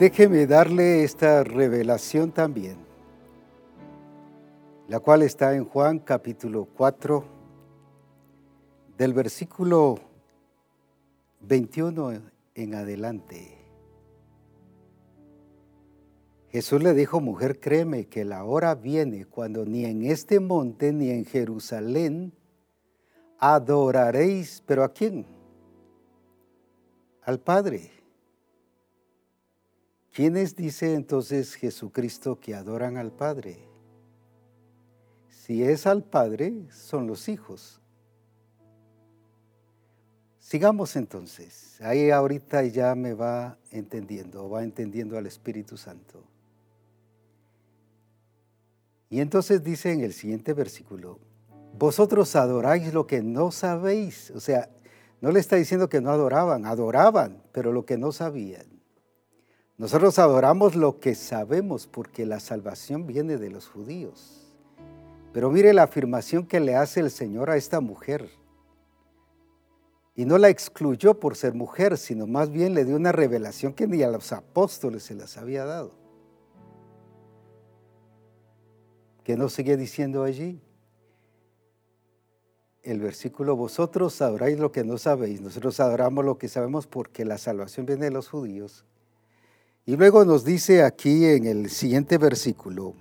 Déjeme darle esta revelación también, la cual está en Juan capítulo 4, del versículo 21 en adelante. Jesús le dijo, mujer, créeme que la hora viene cuando ni en este monte ni en Jerusalén adoraréis, pero ¿a quién? Al Padre. ¿Quiénes dice entonces Jesucristo que adoran al Padre? Si es al Padre, son los hijos. Sigamos entonces. Ahí ahorita ya me va entendiendo, va entendiendo al Espíritu Santo. Y entonces dice en el siguiente versículo, vosotros adoráis lo que no sabéis. O sea, no le está diciendo que no adoraban, adoraban, pero lo que no sabían. Nosotros adoramos lo que sabemos porque la salvación viene de los judíos. Pero mire la afirmación que le hace el Señor a esta mujer. Y no la excluyó por ser mujer, sino más bien le dio una revelación que ni a los apóstoles se las había dado. ¿Qué nos sigue diciendo allí? El versículo, vosotros adoráis lo que no sabéis, nosotros adoramos lo que sabemos porque la salvación viene de los judíos. Y luego nos dice aquí en el siguiente versículo,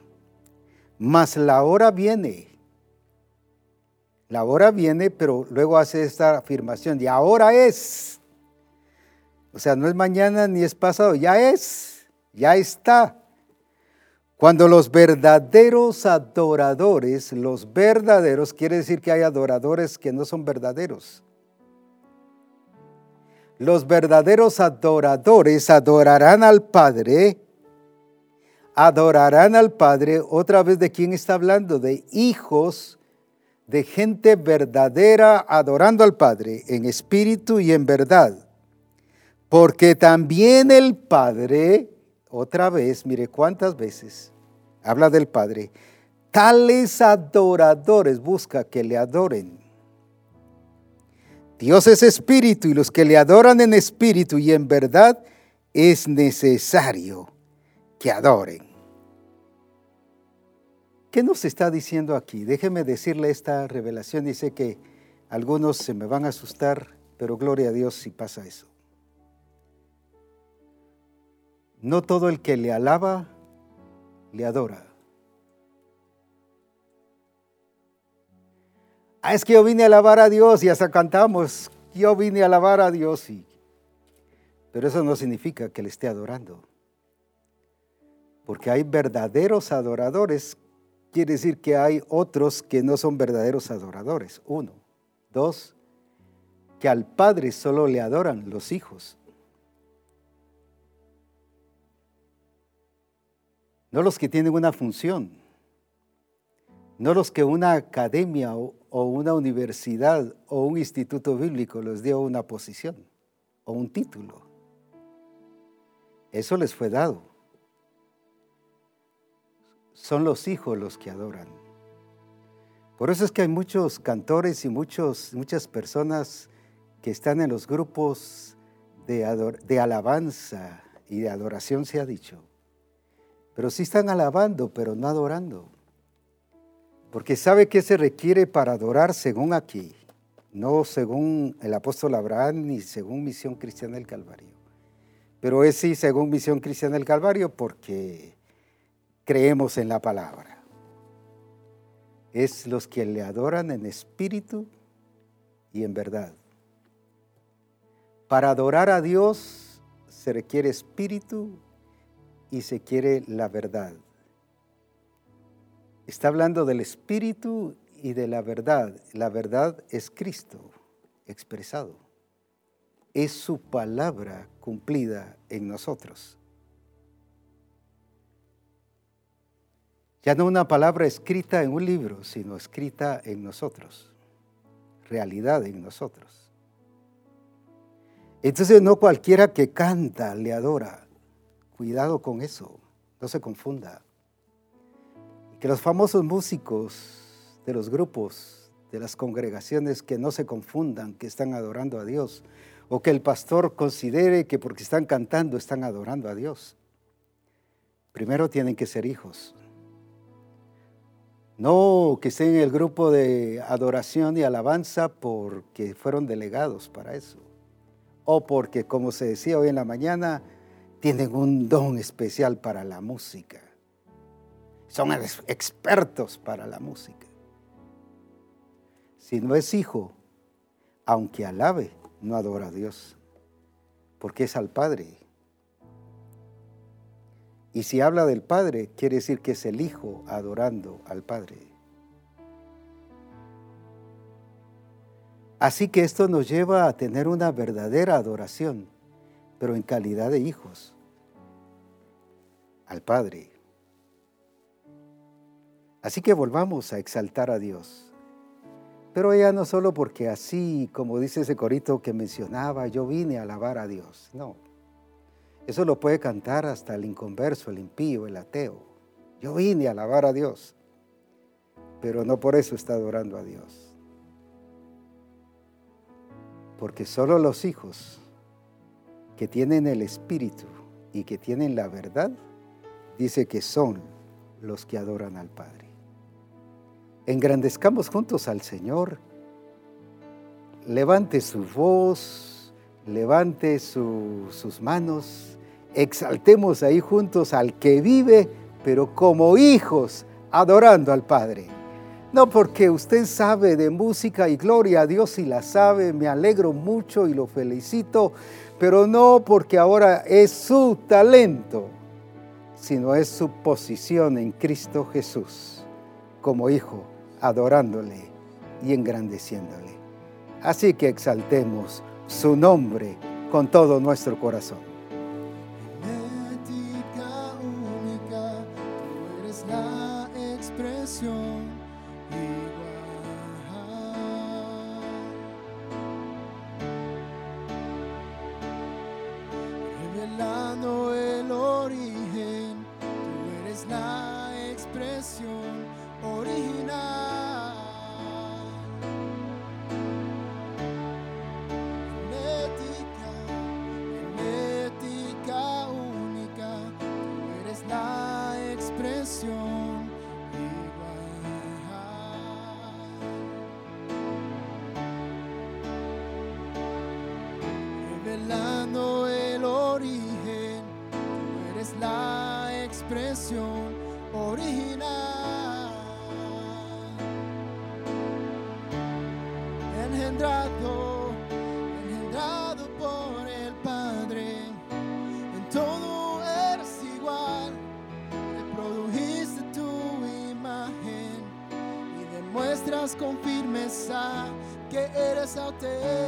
mas la hora viene. La hora viene, pero luego hace esta afirmación, y ahora es. O sea, no es mañana ni es pasado, ya es, ya está. Cuando los verdaderos adoradores, los verdaderos, quiere decir que hay adoradores que no son verdaderos. Los verdaderos adoradores adorarán al Padre, adorarán al Padre, otra vez de quién está hablando, de hijos, de gente verdadera adorando al Padre en espíritu y en verdad. Porque también el Padre otra vez, mire cuántas veces habla del Padre, tales adoradores busca que le adoren. Dios es espíritu y los que le adoran en espíritu y en verdad es necesario que adoren. ¿Qué nos está diciendo aquí? Déjeme decirle esta revelación. Dice que algunos se me van a asustar, pero gloria a Dios si pasa eso. No todo el que le alaba, le adora. Ah, es que yo vine a alabar a Dios y hasta cantamos, yo vine a alabar a Dios. Y, pero eso no significa que le esté adorando. Porque hay verdaderos adoradores, quiere decir que hay otros que no son verdaderos adoradores. Uno. Dos, que al Padre solo le adoran los hijos. no los que tienen una función, no los que una academia o, una universidad o un instituto bíblico les dio una posición o un título. Eso les fue dado. Son los hijos los que adoran. Por eso es que hay muchos cantores y muchos, muchas personas que están en los grupos de, de alabanza y de adoración, se ha dicho pero sí están alabando, pero no adorando. Porque sabe que se requiere para adorar según aquí, no según el apóstol Abraham ni según Misión Cristiana del Calvario. Pero es sí según Misión Cristiana del Calvario porque creemos en la palabra. Es los que le adoran en espíritu y en verdad. Para adorar a Dios se requiere espíritu y se quiere la verdad. Está hablando del espíritu y de la verdad. La verdad es Cristo expresado. Es su palabra cumplida en nosotros. Ya no una palabra escrita en un libro, sino escrita en nosotros. Realidad en nosotros. Entonces no cualquiera que canta le adora. Cuidado con eso, no se confunda. Que los famosos músicos de los grupos, de las congregaciones, que no se confundan que están adorando a Dios o que el pastor considere que porque están cantando están adorando a Dios. Primero tienen que ser hijos. No que estén en el grupo de adoración y alabanza porque fueron delegados para eso. O porque, como se decía hoy en la mañana, tienen un don especial para la música. Son expertos para la música. Si no es hijo, aunque alabe, no adora a Dios, porque es al Padre. Y si habla del Padre, quiere decir que es el Hijo adorando al Padre. Así que esto nos lleva a tener una verdadera adoración, pero en calidad de hijos, al Padre. Así que volvamos a exaltar a Dios. Pero ya no solo porque así, como dice ese corito que mencionaba, yo vine a alabar a Dios. No. Eso lo puede cantar hasta el inconverso, el impío, el ateo. Yo vine a alabar a Dios. Pero no por eso está adorando a Dios. Porque solo los hijos que tienen el Espíritu y que tienen la verdad, dice que son los que adoran al Padre engrandezcamos juntos al Señor. Levante su voz, levante sus manos, exaltemos ahí juntos al que vive, pero como hijos, adorando al Padre. No porque usted sabe de música y gloria a Dios y la sabe, me alegro mucho y lo felicito, pero no porque ahora es su talento, sino es su posición en Cristo Jesús como hijo adorándole y engrandeciéndole. Así que exaltemos su nombre con todo nuestro corazón. Engendrado, engendrado por el Padre. En todo eres igual, reprodujiste tu imagen y demuestras con firmeza que eres auténtico,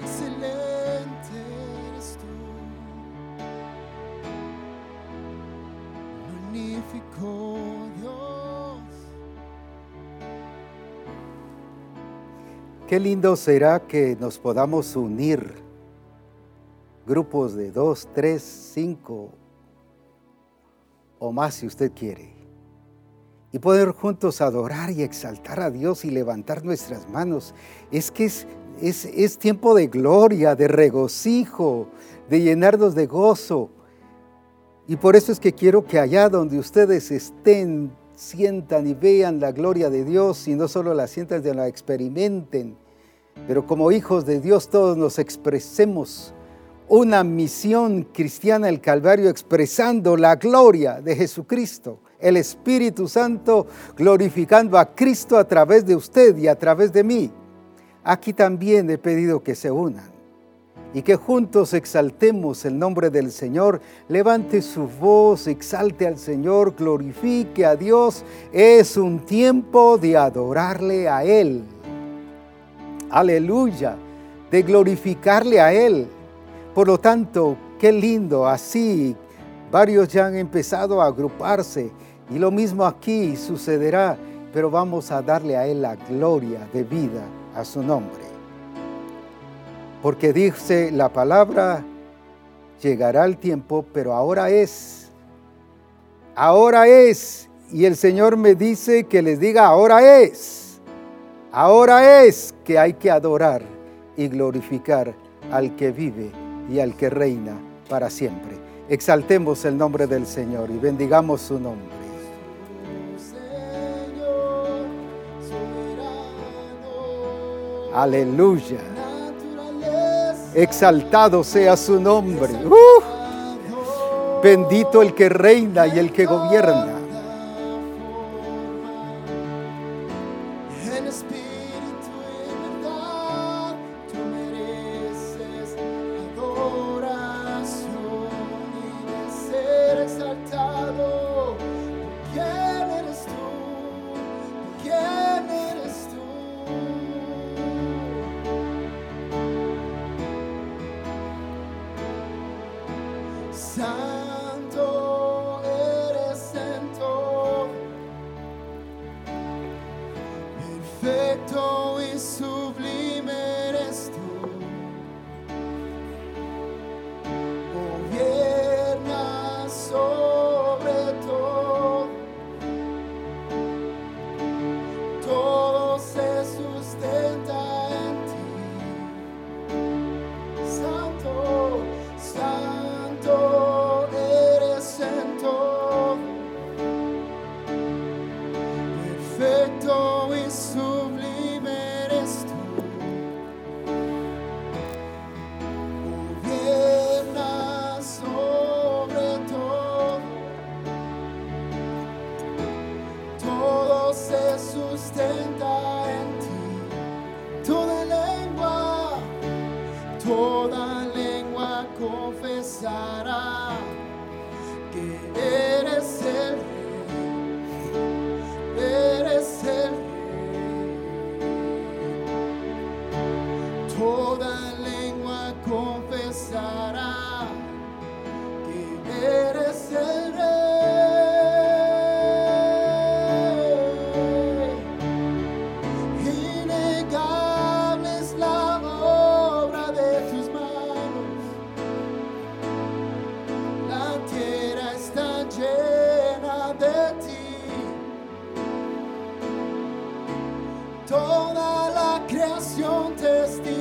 Excelente eres tú, magnífico Dios. Qué lindo será que nos podamos unir. Grupos de dos, tres, cinco o más si usted quiere y poder juntos adorar y exaltar a Dios y levantar nuestras manos. Es que es, es, es tiempo de gloria, de regocijo, de llenarnos de gozo. Y por eso es que quiero que allá donde ustedes estén, sientan y vean la gloria de Dios y no solo la sientan, sino la experimenten. Pero como hijos de Dios todos nos expresemos una misión cristiana el Calvario expresando la gloria de Jesucristo, el Espíritu Santo glorificando a Cristo a través de usted y a través de mí. Aquí también he pedido que se unan y que juntos exaltemos el nombre del Señor. Levante su voz, exalte al Señor, glorifique a Dios. Es un tiempo de adorarle a Él. Aleluya, de glorificarle a Él. Por lo tanto, qué lindo, así varios ya han empezado a agruparse y lo mismo aquí sucederá, pero vamos a darle a Él la gloria de vida a su nombre. Porque dice la palabra, llegará el tiempo, pero ahora es, ahora es, y el Señor me dice que les diga, ahora es, ahora es que hay que adorar y glorificar al que vive y al que reina para siempre. Exaltemos el nombre del Señor y bendigamos su nombre. Aleluya. Exaltado sea su nombre. Bendito el que reina y el que gobierna. Toda la creación testifica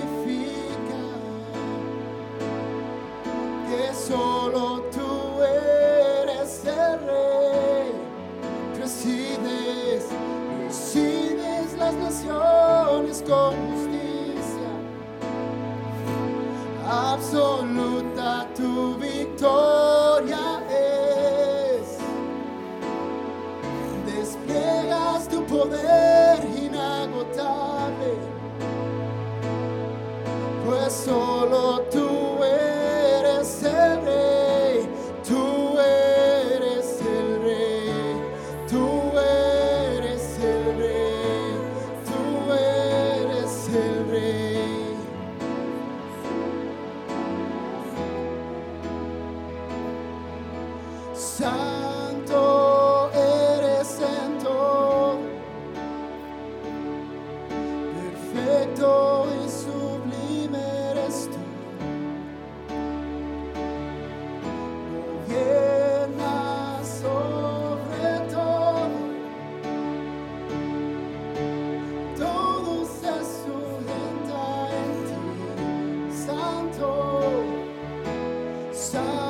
desire.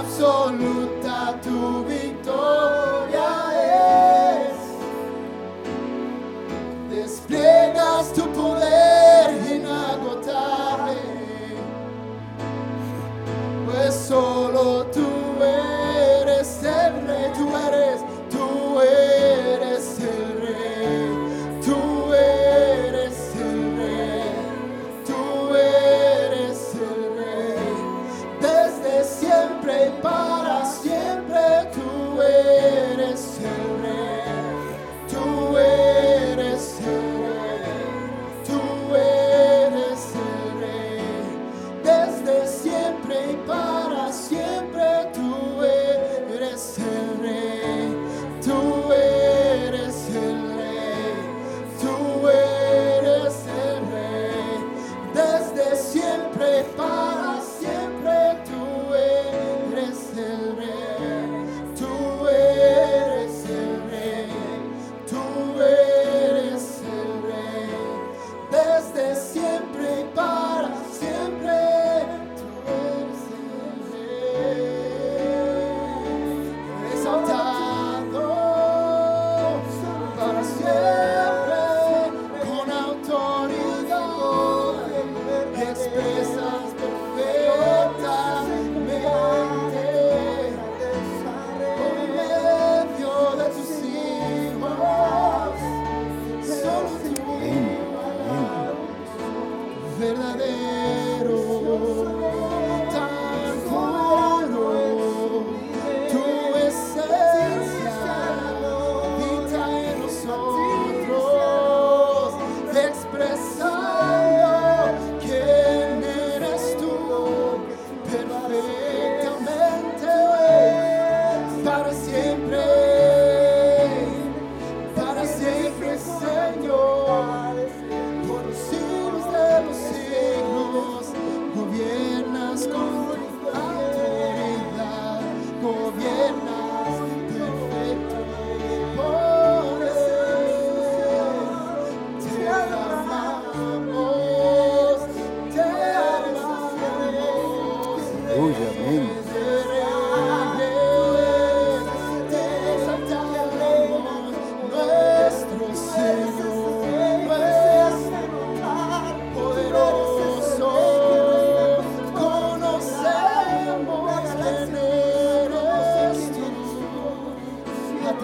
absoluta tu victoria.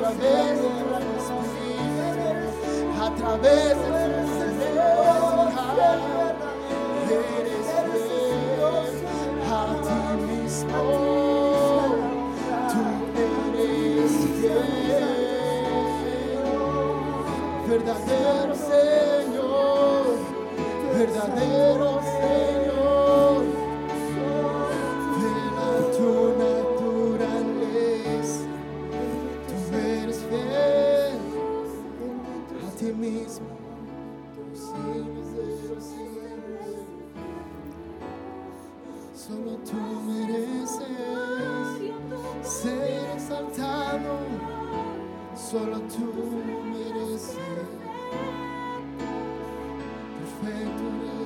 través de las a través de eres fiel. A ti mismo, tú eres fiel, verdadero Señor, verdadero Solo tú mereces ser exaltado. Solo tú mereces. Perfecto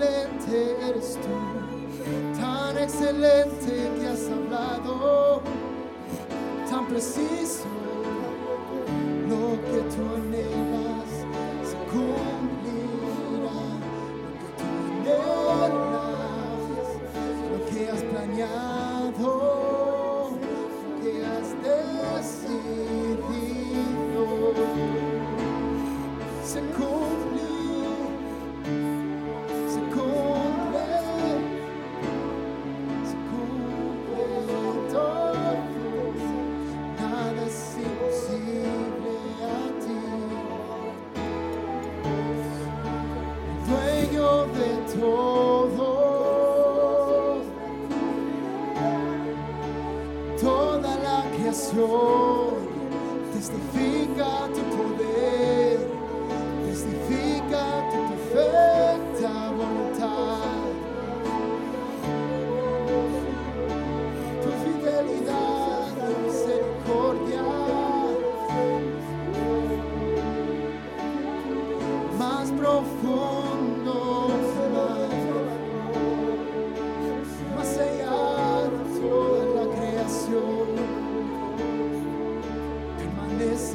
excelente eres tú, tan excelente que has hablado, tan preciso lo que tú anhelas.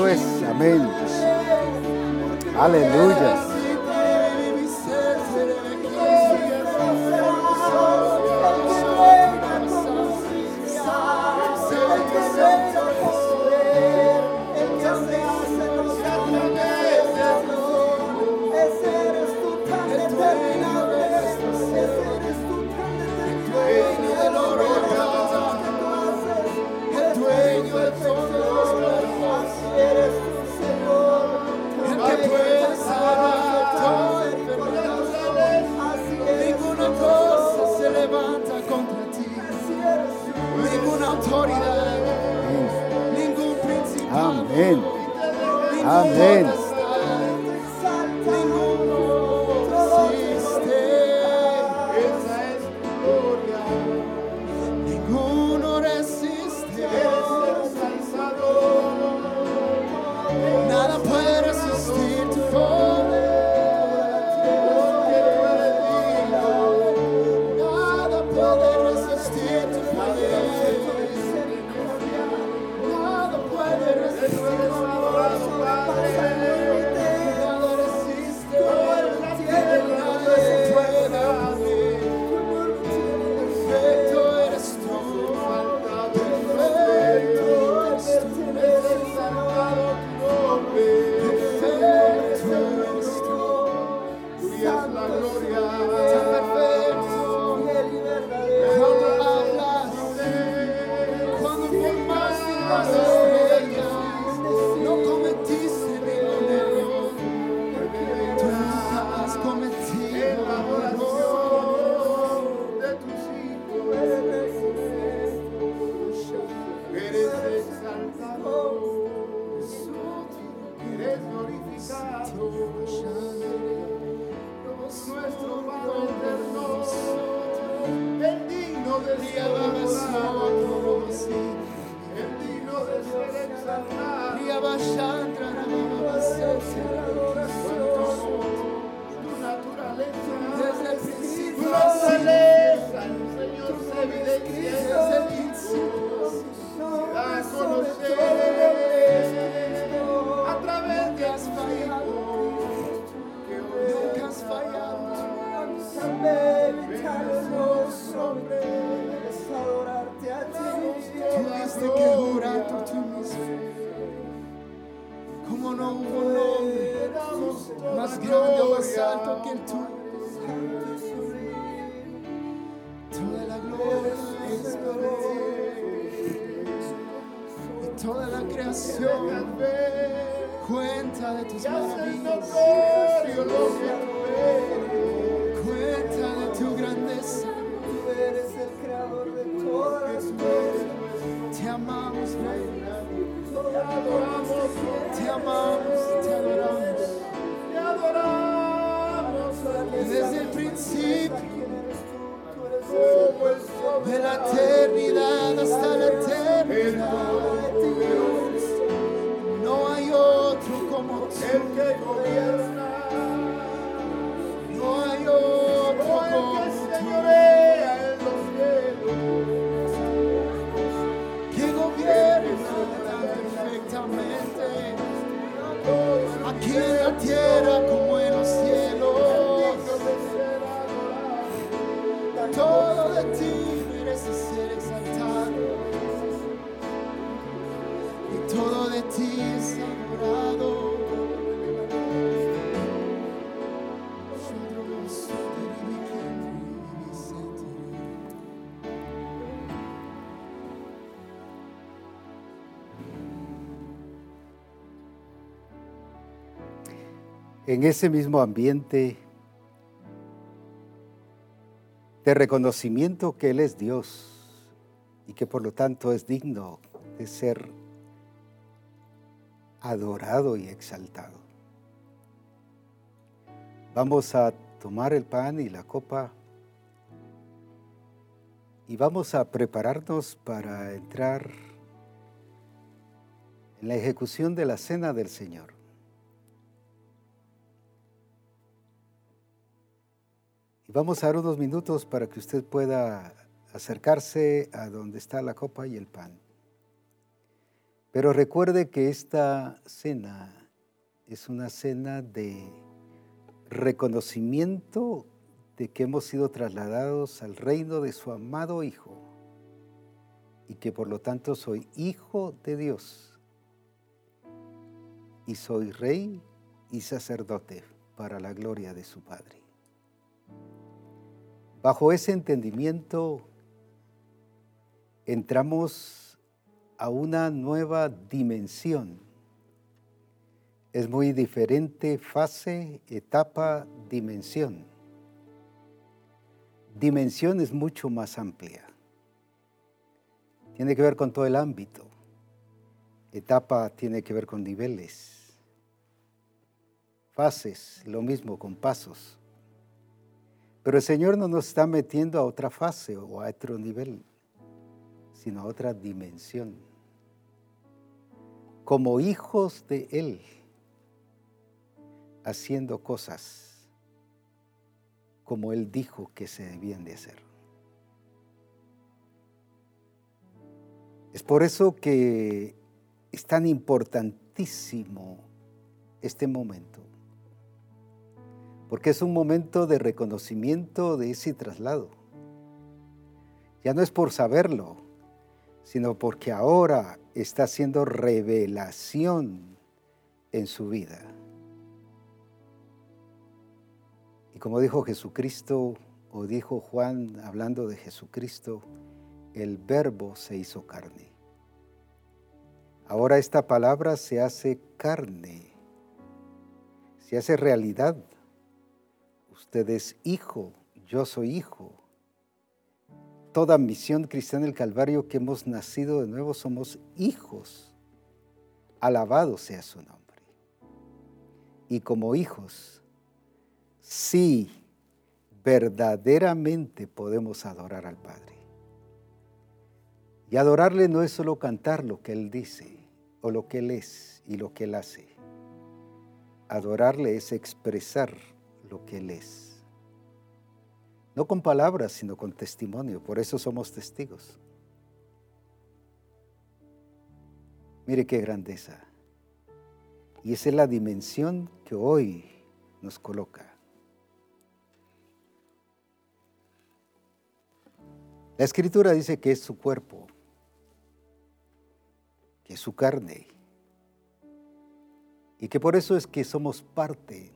Amén. Aleluya. Como no hubo nombre más grande o más alto que el tuyo. En ese mismo ambiente de reconocimiento que Él es Dios y que por lo tanto es digno de ser adorado y exaltado. Vamos a tomar el pan y la copa y vamos a prepararnos para entrar en la ejecución de la cena del Señor. Vamos a dar unos minutos para que usted pueda acercarse a donde está la copa y el pan. Pero recuerde que esta cena es una cena de reconocimiento de que hemos sido trasladados al reino de su amado Hijo y que por lo tanto soy hijo de Dios y soy rey y sacerdote para la gloria de su Padre. Bajo ese entendimiento entramos a una nueva dimensión. Es muy diferente fase, etapa, dimensión. Dimensión es mucho más amplia. Tiene que ver con todo el ámbito. Etapa tiene que ver con niveles. Fases, lo mismo con pasos. Pero el Señor no nos está metiendo a otra fase o a otro nivel, sino a otra dimensión. Como hijos de Él, haciendo cosas como Él dijo que se debían de hacer. Es por eso que es tan importantísimo este momento porque es un momento de reconocimiento de ese traslado. Ya no es por saberlo, sino porque ahora está haciendo revelación en su vida. Y como dijo Jesucristo, o dijo Juan hablando de Jesucristo, el verbo se hizo carne. Ahora esta palabra se hace carne, se hace realidad Usted es hijo, yo soy hijo. Toda misión cristiana del Calvario que hemos nacido de nuevo somos hijos. Alabado sea su nombre. Y como hijos, sí, verdaderamente podemos adorar al Padre. Y adorarle no es solo cantar lo que Él dice o lo que Él es y lo que Él hace. Adorarle es expresar lo que Él es. No con palabras, sino con testimonio. Por eso somos testigos. Mire qué grandeza. Y esa es la dimensión que hoy nos coloca. La escritura dice que es su cuerpo. que es su carne. Y que por eso es que somos parte.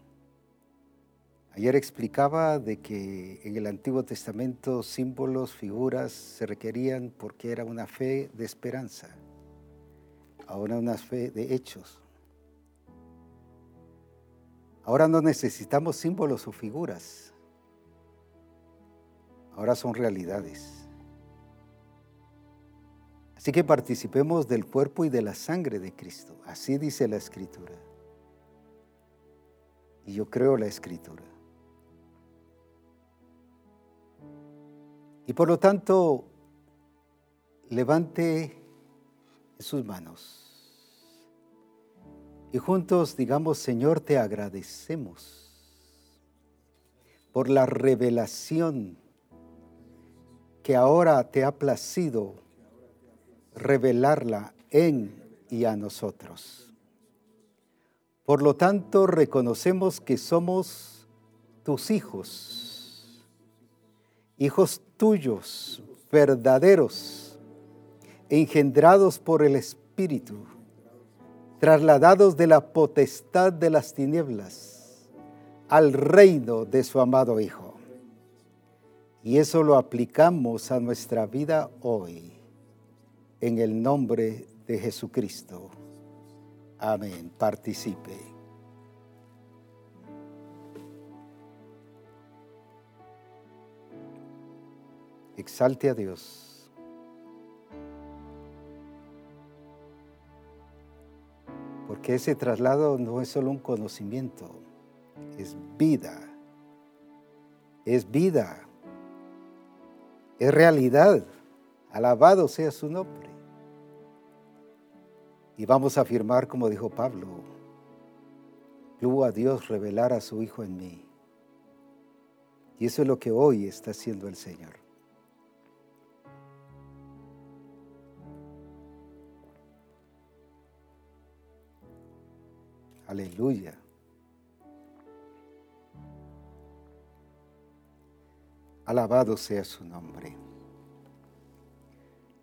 Ayer explicaba de que en el Antiguo Testamento símbolos, figuras se requerían porque era una fe de esperanza, ahora una fe de hechos. Ahora no necesitamos símbolos o figuras, ahora son realidades. Así que participemos del cuerpo y de la sangre de Cristo, así dice la Escritura. Y yo creo la Escritura. Y por lo tanto, levante sus manos. Y juntos digamos, Señor, te agradecemos por la revelación que ahora te ha placido revelarla en y a nosotros. Por lo tanto, reconocemos que somos tus hijos, hijos tuyos, verdaderos, engendrados por el Espíritu, trasladados de la potestad de las tinieblas al reino de su amado Hijo. Y eso lo aplicamos a nuestra vida hoy, en el nombre de Jesucristo. Amén. Participe. Exalte a Dios. Porque ese traslado no es solo un conocimiento, es vida. Es vida. Es realidad. Alabado sea su nombre. Y vamos a afirmar, como dijo Pablo, tuvo a Dios revelar a su Hijo en mí. Y eso es lo que hoy está haciendo el Señor. Aleluya. Alabado sea su nombre.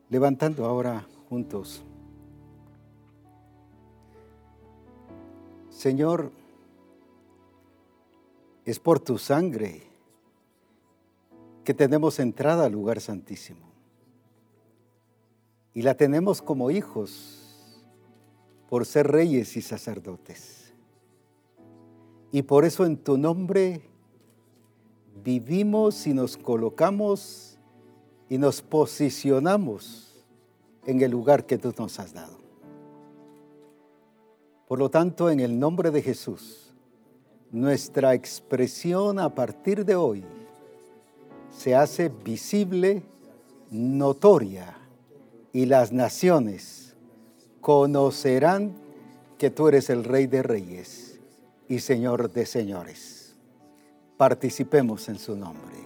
Levantando ahora juntos. Señor, es por tu sangre que tenemos entrada al lugar santísimo. Y la tenemos como hijos por ser reyes y sacerdotes. Y por eso en tu nombre vivimos y nos colocamos y nos posicionamos en el lugar que tú nos has dado. Por lo tanto, en el nombre de Jesús, nuestra expresión a partir de hoy se hace visible, notoria, y las naciones conocerán que tú eres el Rey de Reyes y Señor de Señores. Participemos en su nombre.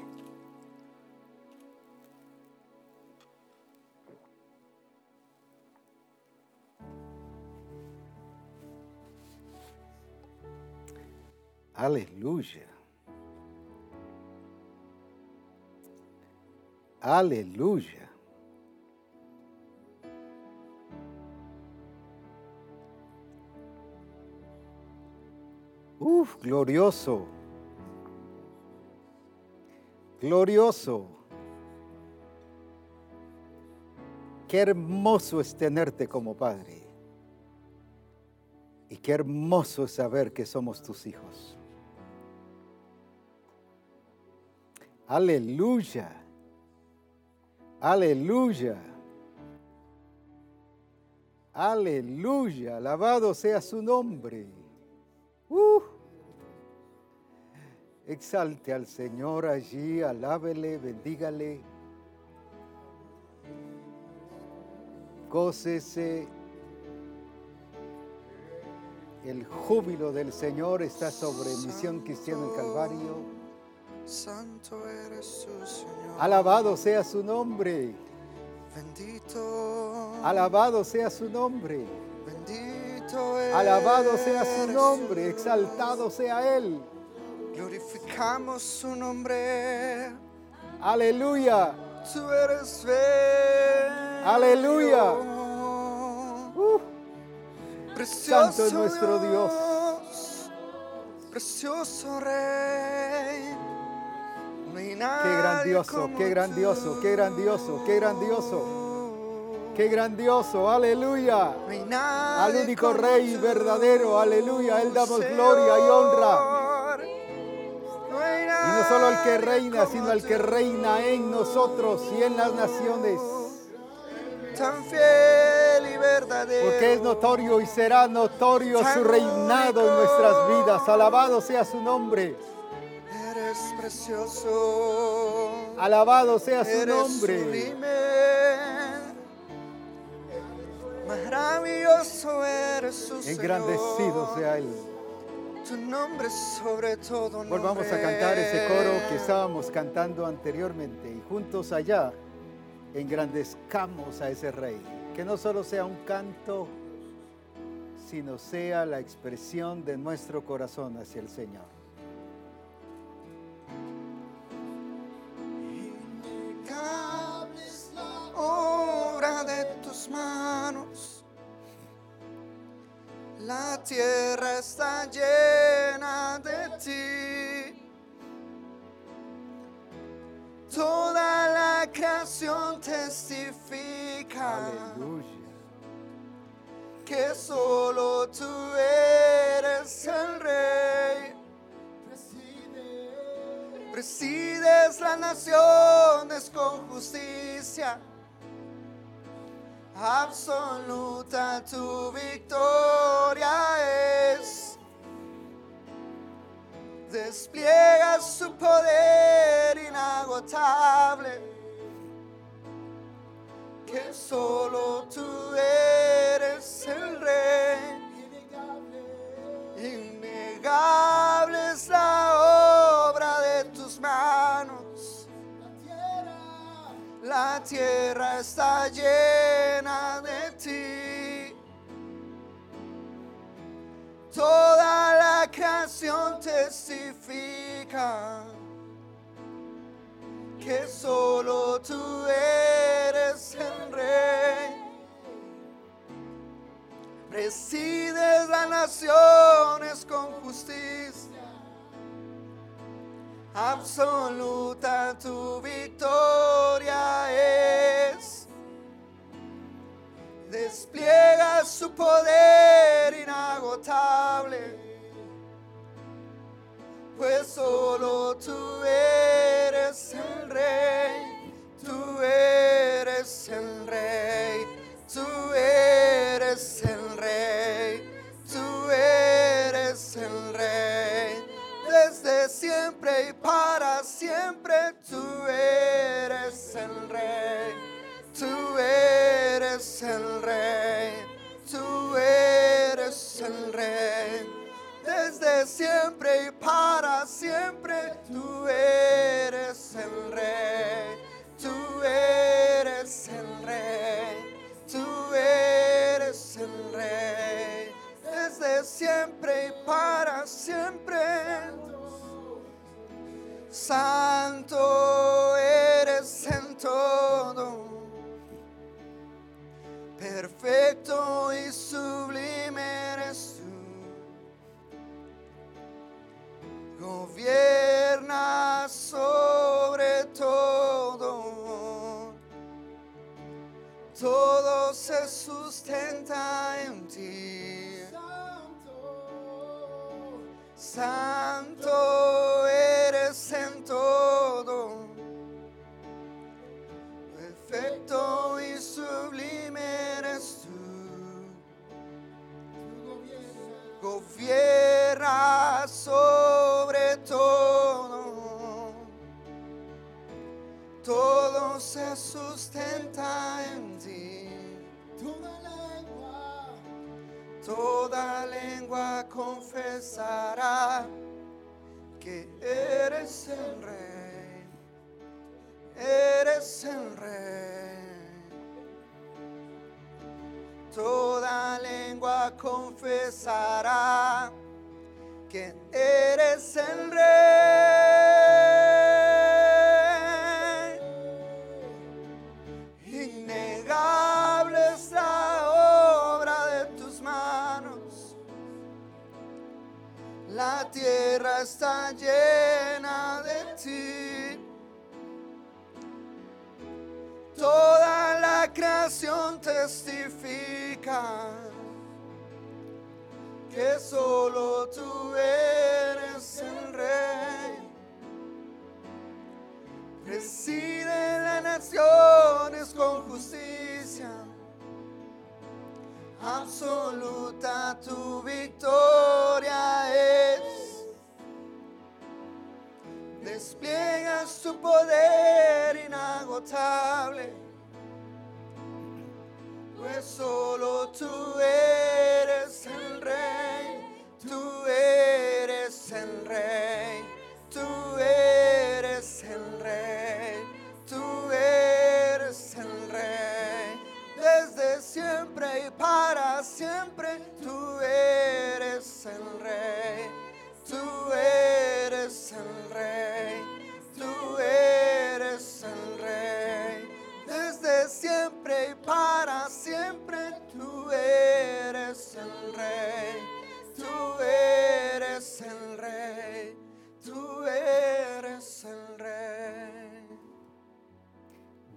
Aleluya. Aleluya. Glorioso. Glorioso. Qué hermoso es tenerte como Padre. Y qué hermoso es saber que somos tus hijos. Aleluya. Aleluya. Aleluya. Alabado sea su nombre. Uh. Exalte al Señor allí, alábele, bendígale. Gócese. El júbilo del Señor está sobre Misión Cristiana del Calvario. Santo eres tú, Señor. Alabado sea su nombre. Bendito. Alabado sea su nombre. Bendito. Alabado sea su nombre. Exaltado sea Él. Glorificamos su nombre. Aleluya. Tú eres bello. Aleluya. Uh. Santo es nuestro Dios. Precioso Rey. No Qué grandioso, qué grandioso, qué grandioso, qué grandioso. Qué grandioso, aleluya. No Al único Rey tú, verdadero, aleluya. Él damos gloria y honra. Solo al que reina, sino al que reina en nosotros y en las naciones. Tan fiel y verdadero. Porque es notorio y será notorio su reinado en nuestras vidas. Alabado sea su nombre. Eres precioso. Alabado sea su nombre. sublime. Maravilloso eres su Engrandecido sea Él. Tu nombre sobre todo nombre. Volvamos a cantar ese coro que estábamos cantando anteriormente y juntos allá engrandezcamos a ese Rey. Que no solo sea un canto, sino sea la expresión de nuestro corazón hacia el Señor. Innegable es la obra de tus manos. La tierra está llena de ti. Toda la creación testifica Aleluya. que solo tú eres el rey. Presides las naciones con justicia. Absoluta tu victoria es. Despliegas su poder inagotable. Que solo tú eres el rey. Innegable es La tierra está llena de ti. Toda la creación testifica que solo tú eres el rey. Presides las naciones con justicia. Absoluta tu victoria Santo eres en todo. Perfecto y sublime eres tú. Gobierna sobre todo. Todo se sustenta en ti. Toda lengua confesará que eres el rey. Eres el rey. Toda lengua confesará que eres el rey. Innegable es la obra de tus manos. La tierra está llena Toda la creación testifica que solo tú eres el rey. Preside las naciones con justicia. Absoluta tu victoria es. Despliegas tu poder inagotable. Pues solo tú eres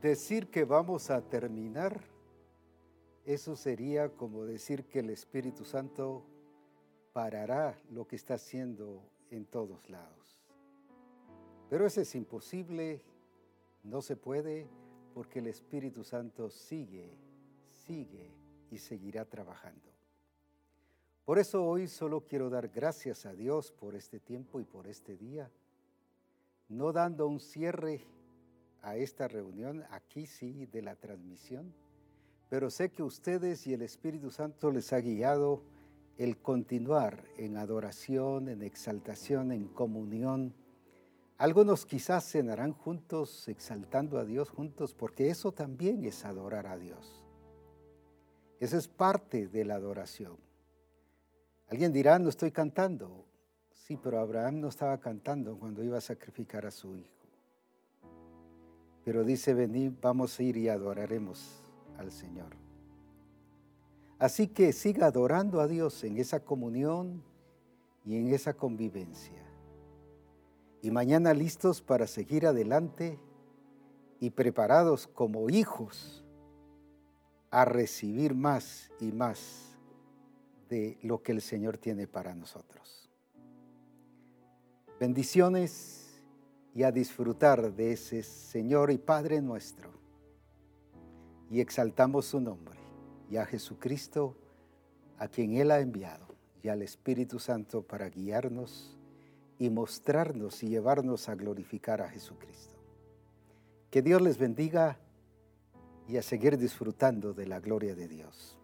Decir que vamos a terminar, eso sería como decir que el Espíritu Santo parará lo que está haciendo en todos lados. Pero eso es imposible, no se puede, porque el Espíritu Santo sigue, sigue y seguirá trabajando. Por eso hoy solo quiero dar gracias a Dios por este tiempo y por este día, no dando un cierre a esta reunión, aquí sí, de la transmisión, pero sé que ustedes y el Espíritu Santo les ha guiado el continuar en adoración, en exaltación, en comunión. Algunos quizás cenarán juntos, exaltando a Dios juntos, porque eso también es adorar a Dios. Eso es parte de la adoración. Alguien dirá, no estoy cantando. Sí, pero Abraham no estaba cantando cuando iba a sacrificar a su hijo. Pero dice, vení, vamos a ir y adoraremos al Señor. Así que siga adorando a Dios en esa comunión y en esa convivencia. Y mañana listos para seguir adelante y preparados como hijos a recibir más y más de lo que el Señor tiene para nosotros. Bendiciones y a disfrutar de ese Señor y Padre nuestro. Y exaltamos su nombre y a Jesucristo, a quien Él ha enviado, y al Espíritu Santo para guiarnos y mostrarnos y llevarnos a glorificar a Jesucristo. Que Dios les bendiga y a seguir disfrutando de la gloria de Dios.